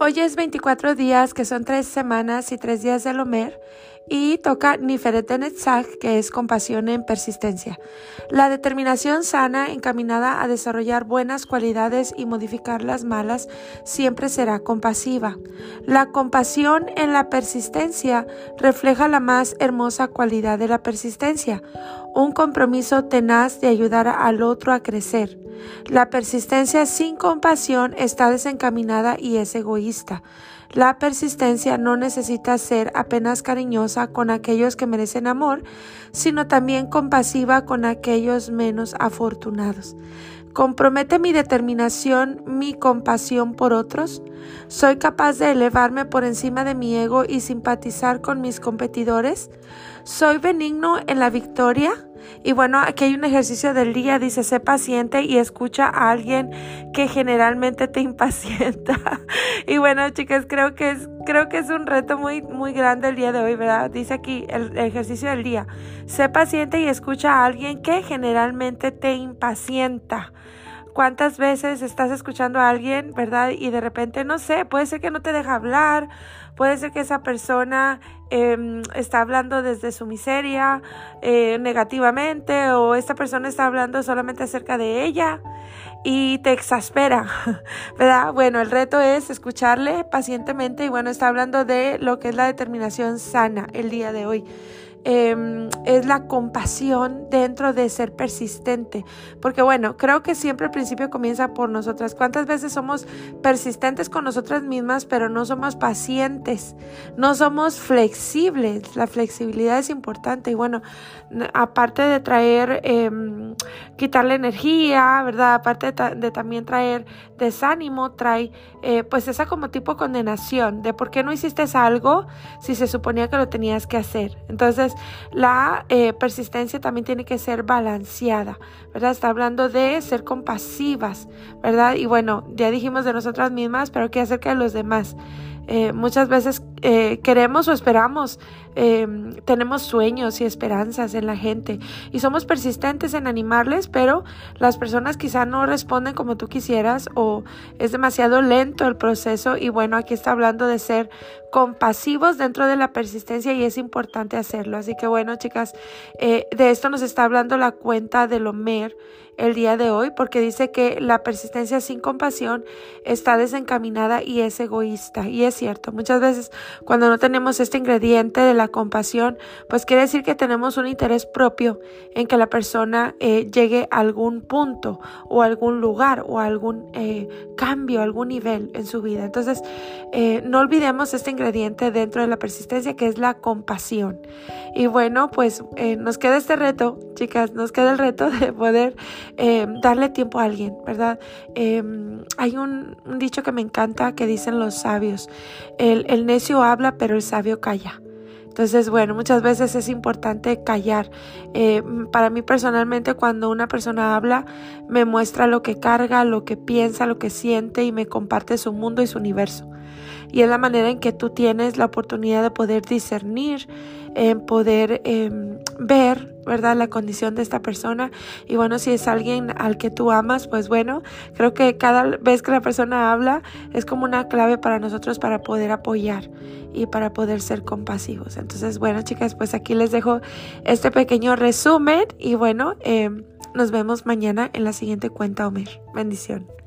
Hoy es 24 días, que son tres semanas y tres días del Omer, y toca Niferet Netzach, que es compasión en persistencia. La determinación sana, encaminada a desarrollar buenas cualidades y modificar las malas, siempre será compasiva. La compasión en la persistencia refleja la más hermosa cualidad de la persistencia, un compromiso tenaz de ayudar al otro a crecer. La persistencia sin compasión está desencaminada y es egoísta. La persistencia no necesita ser apenas cariñosa con aquellos que merecen amor, sino también compasiva con aquellos menos afortunados. ¿Compromete mi determinación, mi compasión por otros? ¿Soy capaz de elevarme por encima de mi ego y simpatizar con mis competidores? ¿Soy benigno en la victoria? Y bueno, aquí hay un ejercicio del día, dice, sé paciente y escucha a alguien que generalmente te impacienta. y bueno, chicas, creo que es, creo que es un reto muy, muy grande el día de hoy, ¿verdad? Dice aquí el ejercicio del día, sé paciente y escucha a alguien que generalmente te impacienta. ¿Cuántas veces estás escuchando a alguien, verdad? Y de repente, no sé, puede ser que no te deja hablar, puede ser que esa persona em, está hablando desde su miseria eh, negativamente o esta persona está hablando solamente acerca de ella y te exaspera, ¿verdad? Bueno, el reto es escucharle pacientemente y bueno, está hablando de lo que es la determinación sana el día de hoy. Em, es la compasión dentro de ser persistente. Porque bueno, creo que siempre el principio comienza por nosotras. ¿Cuántas veces somos persistentes con nosotras mismas, pero no somos pacientes? No somos flexibles. La flexibilidad es importante. Y bueno, aparte de traer, em, quitarle energía, ¿verdad? Aparte de, también traer desánimo, trae eh, pues esa como tipo condenación de por qué no hiciste algo si se suponía que lo tenías que hacer. Entonces, la eh, persistencia también tiene que ser balanceada, ¿verdad? Está hablando de ser compasivas, ¿verdad? Y bueno, ya dijimos de nosotras mismas, pero ¿qué acerca de los demás? Eh, muchas veces eh, queremos o esperamos, em, tenemos sueños y esperanzas en la gente y somos persistentes en animarles, pero las personas quizá no responden como tú quisieras o es demasiado lento el proceso y bueno, aquí está hablando de ser compasivos dentro de la persistencia y es importante hacerlo. Así que bueno, chicas, eh, de esto nos está hablando la cuenta de Lomer el día de hoy porque dice que la persistencia sin compasión está desencaminada y es egoísta. Y es cierto, muchas veces cuando no tenemos este ingrediente de la compasión, pues quiere decir que tenemos un interés propio en que la persona eh, llegue a algún punto o algún lugar o algún eh, cambio, algún nivel en su vida. Entonces, eh, no olvidemos este ingrediente dentro de la persistencia que es la compasión. Y bueno, pues nos queda este reto, chicas, nos queda el reto de poder darle tiempo a alguien, ¿verdad? hay un, dicho que me encanta que dicen los sabios, el, el necio habla, pero el sabio calla. Entonces, bueno, muchas veces es importante callar. Eh, para mí personalmente, cuando una persona habla, me muestra lo que carga, lo que piensa, lo que siente y me comparte su mundo y su universo. Y es la manera en que tú tienes la oportunidad de poder discernir, en poder em, ver, ¿verdad? La condición de esta persona. Y bueno, si es alguien al que tú amas, pues bueno, creo que cada vez que la persona habla es como una clave para nosotros para poder apoyar y para poder ser compasivos. Entonces, bueno, chicas, pues aquí les dejo este pequeño resumen y bueno, em, nos vemos mañana en la siguiente cuenta, Omer. Bendición.